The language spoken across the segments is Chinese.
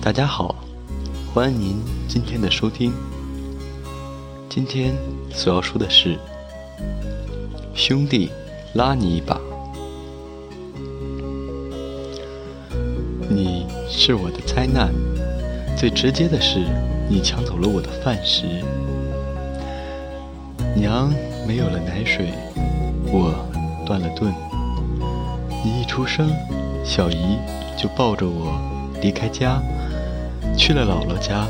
大家好，欢迎您今天的收听。今天所要说的是，兄弟拉你一把。你是我的灾难，最直接的是你抢走了我的饭食。娘没有了奶水，我断了顿。你一出生，小姨就抱着我离开家，去了姥姥家，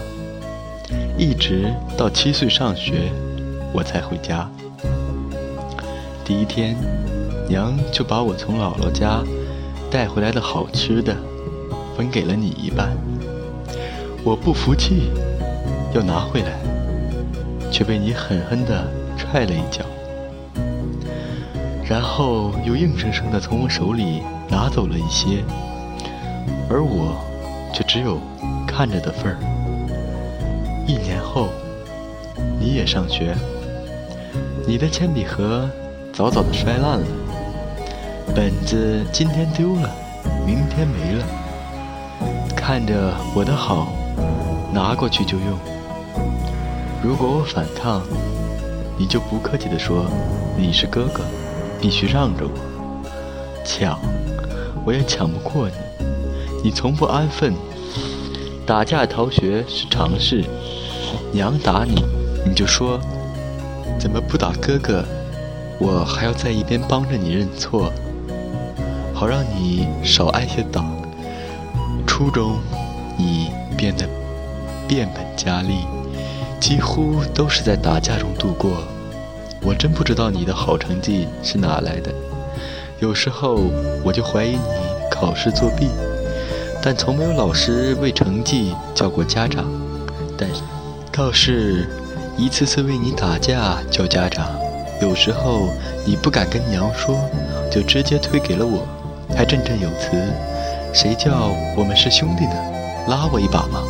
一直到七岁上学，我才回家。第一天，娘就把我从姥姥家带回来的好吃的。分给了你一半，我不服气，要拿回来，却被你狠狠地踹了一脚，然后又硬生生的从我手里拿走了一些，而我却只有看着的份儿。一年后，你也上学，你的铅笔盒早早的摔烂了，本子今天丢了，明天没了。看着我的好，拿过去就用。如果我反抗，你就不客气地说你是哥哥，必须让着我。抢，我也抢不过你。你从不安分，打架逃学是常事。娘打你，你就说怎么不打哥哥？我还要在一边帮着你认错，好让你少挨些打。初中，你变得变本加厉，几乎都是在打架中度过。我真不知道你的好成绩是哪来的。有时候我就怀疑你考试作弊，但从没有老师为成绩叫过家长。但倒是一次次为你打架叫家长。有时候你不敢跟娘说，就直接推给了我，还振振有词。谁叫我们是兄弟呢？拉我一把嘛？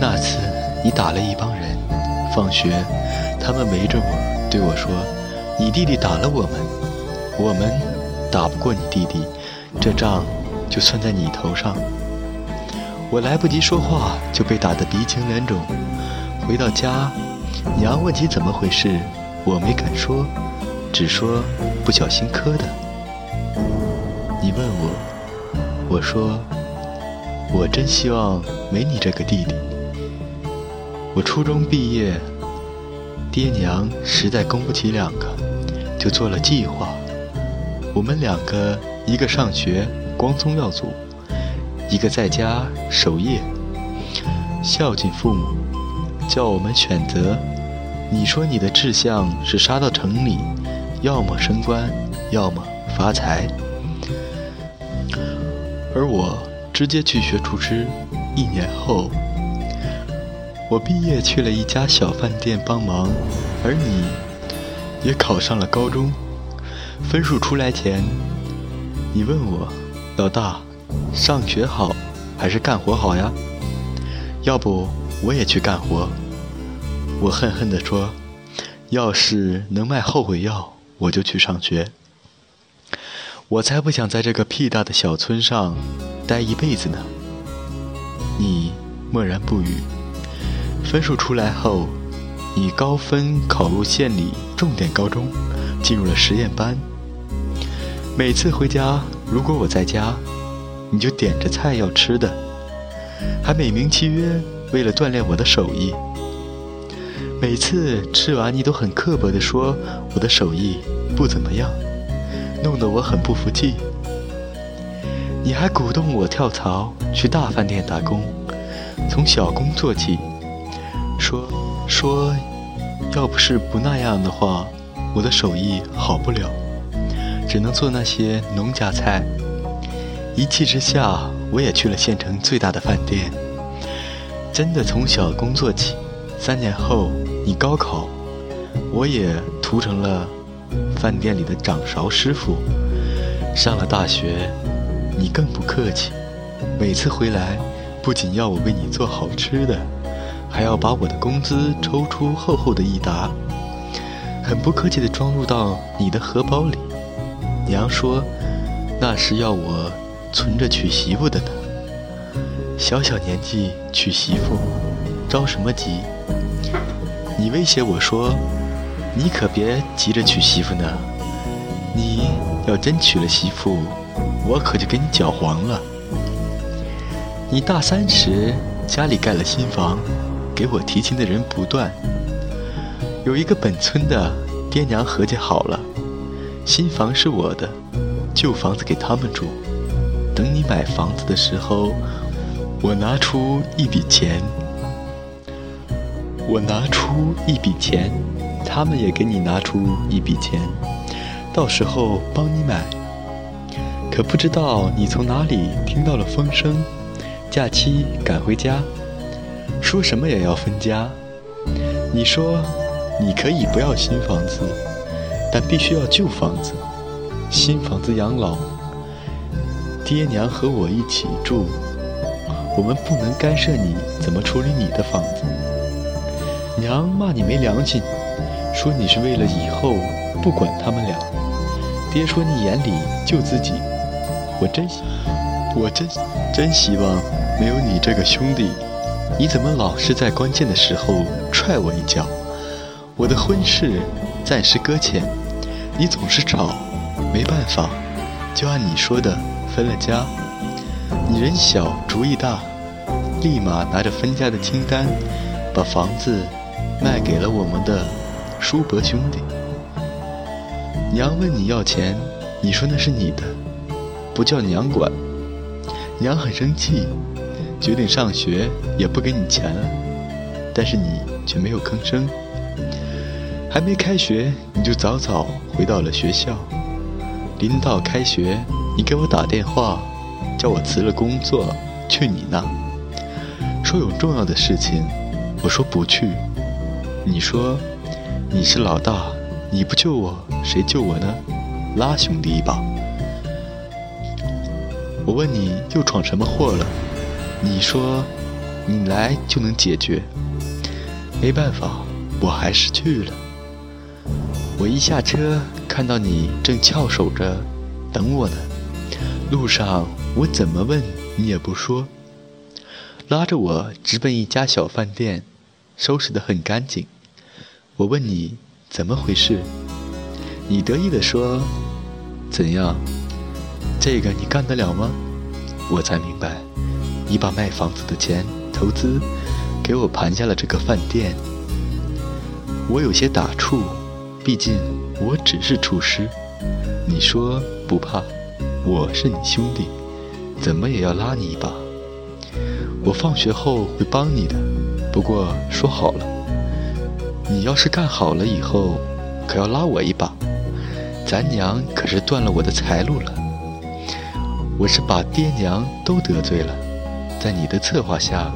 那次你打了一帮人，放学，他们围着我，对我说：“你弟弟打了我们，我们打不过你弟弟，这账就算在你头上。”我来不及说话，就被打得鼻青脸肿。回到家，娘问起怎么回事，我没敢说，只说不小心磕的。你问我。我说：“我真希望没你这个弟弟。我初中毕业，爹娘实在供不起两个，就做了计划。我们两个，一个上学光宗耀祖，一个在家守业孝敬父母，叫我们选择。你说你的志向是杀到城里，要么升官，要么发财。”而我直接去学厨师，一年后，我毕业去了一家小饭店帮忙，而你也考上了高中。分数出来前，你问我，老大，上学好还是干活好呀？要不我也去干活。我恨恨地说，要是能卖后悔药，我就去上学。我才不想在这个屁大的小村上待一辈子呢。你默然不语。分数出来后，你高分考入县里重点高中，进入了实验班。每次回家，如果我在家，你就点着菜要吃的，还美名其曰为了锻炼我的手艺。每次吃完，你都很刻薄地说我的手艺不怎么样。弄得我很不服气。你还鼓动我跳槽去大饭店打工，从小工做起，说说，要不是不那样的话，我的手艺好不了，只能做那些农家菜。一气之下，我也去了县城最大的饭店，真的从小工作起。三年后，你高考，我也涂成了。饭店里的掌勺师傅，上了大学，你更不客气。每次回来，不仅要我为你做好吃的，还要把我的工资抽出厚厚的一沓，很不客气地装入到你的荷包里。娘说，那是要我存着娶媳妇的呢。小小年纪娶媳妇，着什么急？你威胁我说，你可别急着娶媳妇呢。你要真娶了媳妇，我可就给你搅黄了。你大三时家里盖了新房，给我提亲的人不断。有一个本村的爹娘合计好了，新房是我的，旧房子给他们住。等你买房子的时候，我拿出一笔钱，我拿出一笔钱，他们也给你拿出一笔钱，到时候帮你买。可不知道你从哪里听到了风声。假期赶回家，说什么也要分家。你说你可以不要新房子，但必须要旧房子。新房子养老，爹娘和我一起住，我们不能干涉你怎么处理你的房子。娘骂你没良心，说你是为了以后不管他们俩。爹说你眼里就自己，我真，我真真希望。没有你这个兄弟，你怎么老是在关键的时候踹我一脚？我的婚事暂时搁浅，你总是吵，没办法，就按你说的分了家。你人小主意大，立马拿着分家的清单，把房子卖给了我们的叔伯兄弟。娘问你要钱，你说那是你的，不叫娘管。娘很生气。决定上学也不给你钱了，但是你却没有吭声。还没开学，你就早早回到了学校。临到开学，你给我打电话，叫我辞了工作去你那，说有重要的事情。我说不去。你说你是老大，你不救我，谁救我呢？拉兄弟一把。我问你又闯什么祸了？你说，你来就能解决。没办法，我还是去了。我一下车，看到你正翘首着等我呢。路上我怎么问你也不说，拉着我直奔一家小饭店，收拾得很干净。我问你怎么回事，你得意地说：“怎样？这个你干得了吗？”我才明白。你把卖房子的钱投资，给我盘下了这个饭店。我有些打怵，毕竟我只是厨师。你说不怕，我是你兄弟，怎么也要拉你一把。我放学后会帮你的，不过说好了，你要是干好了以后，可要拉我一把。咱娘可是断了我的财路了。我是把爹娘都得罪了。在你的策划下，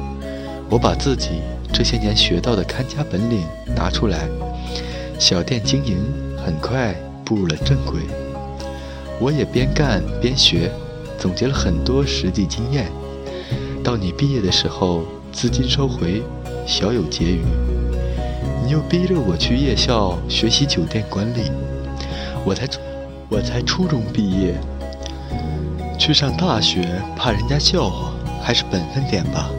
我把自己这些年学到的看家本领拿出来，小店经营很快步入了正轨。我也边干边学，总结了很多实际经验。到你毕业的时候，资金收回，小有结余。你又逼着我去夜校学习酒店管理，我才我才初中毕业，去上大学怕人家笑话。还是本分点吧，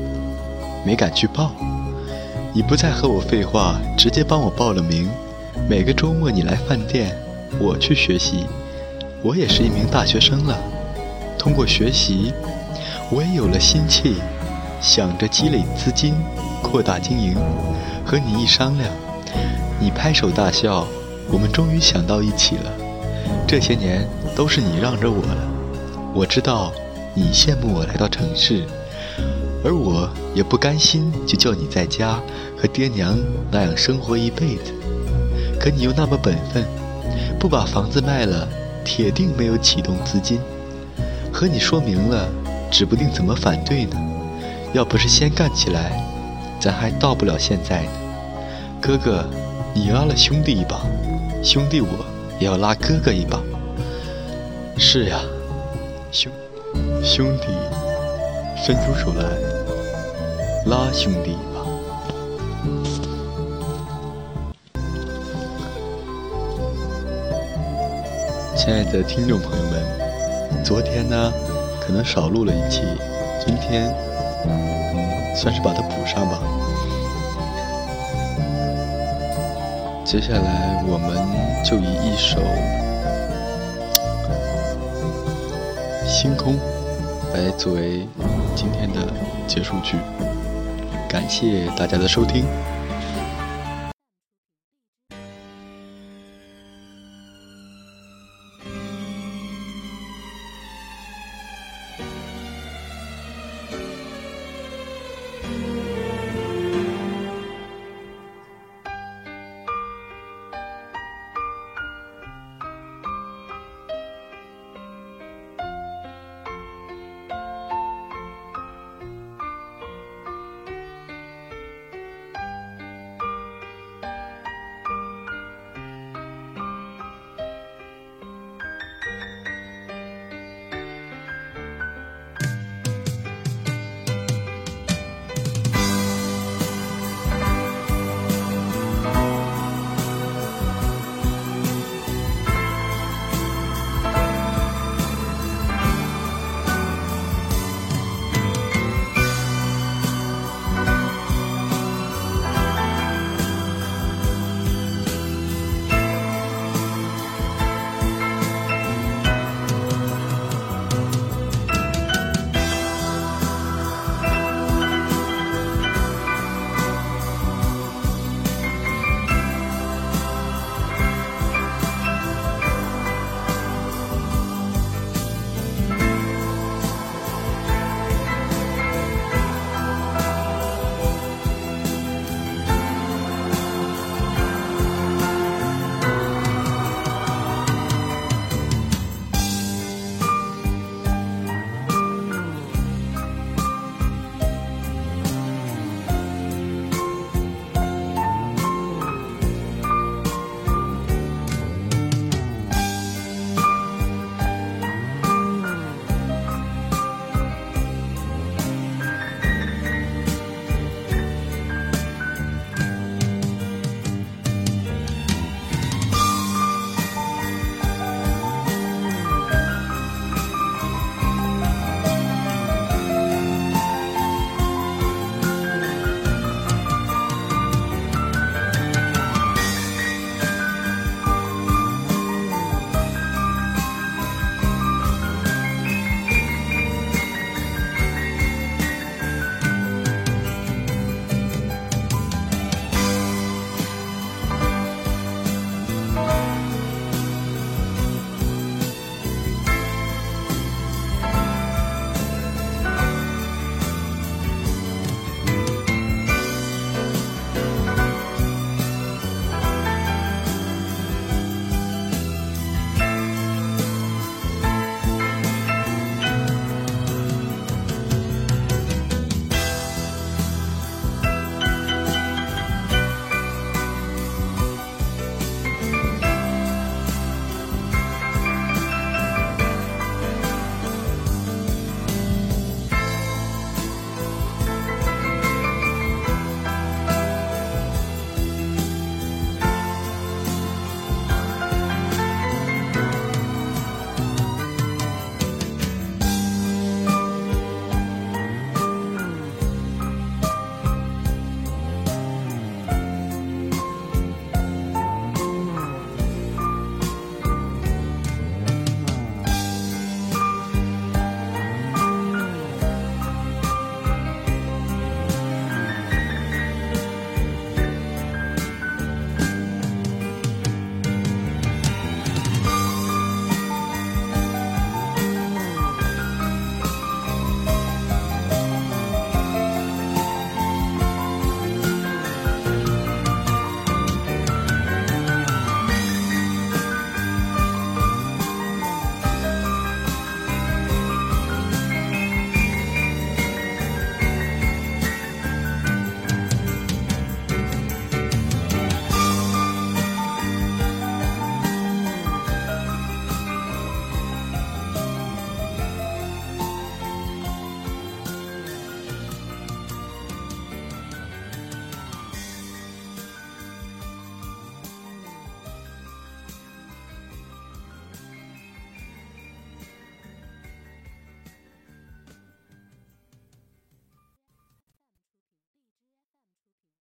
没敢去报。你不再和我废话，直接帮我报了名。每个周末你来饭店，我去学习。我也是一名大学生了，通过学习，我也有了心气，想着积累资金，扩大经营。和你一商量，你拍手大笑，我们终于想到一起了。这些年都是你让着我了，我知道。你羡慕我来到城市，而我也不甘心就叫你在家和爹娘那样生活一辈子。可你又那么本分，不把房子卖了，铁定没有启动资金。和你说明了，指不定怎么反对呢。要不是先干起来，咱还到不了现在呢。哥哥，你拉了兄弟一把，兄弟我也要拉哥哥一把。是呀，兄。兄弟，伸出手来，拉兄弟一把。亲爱的听众朋友们，昨天呢，可能少录了一期，今天算是把它补上吧。接下来我们就以一首《星空》来作为今天的结束句。感谢大家的收听。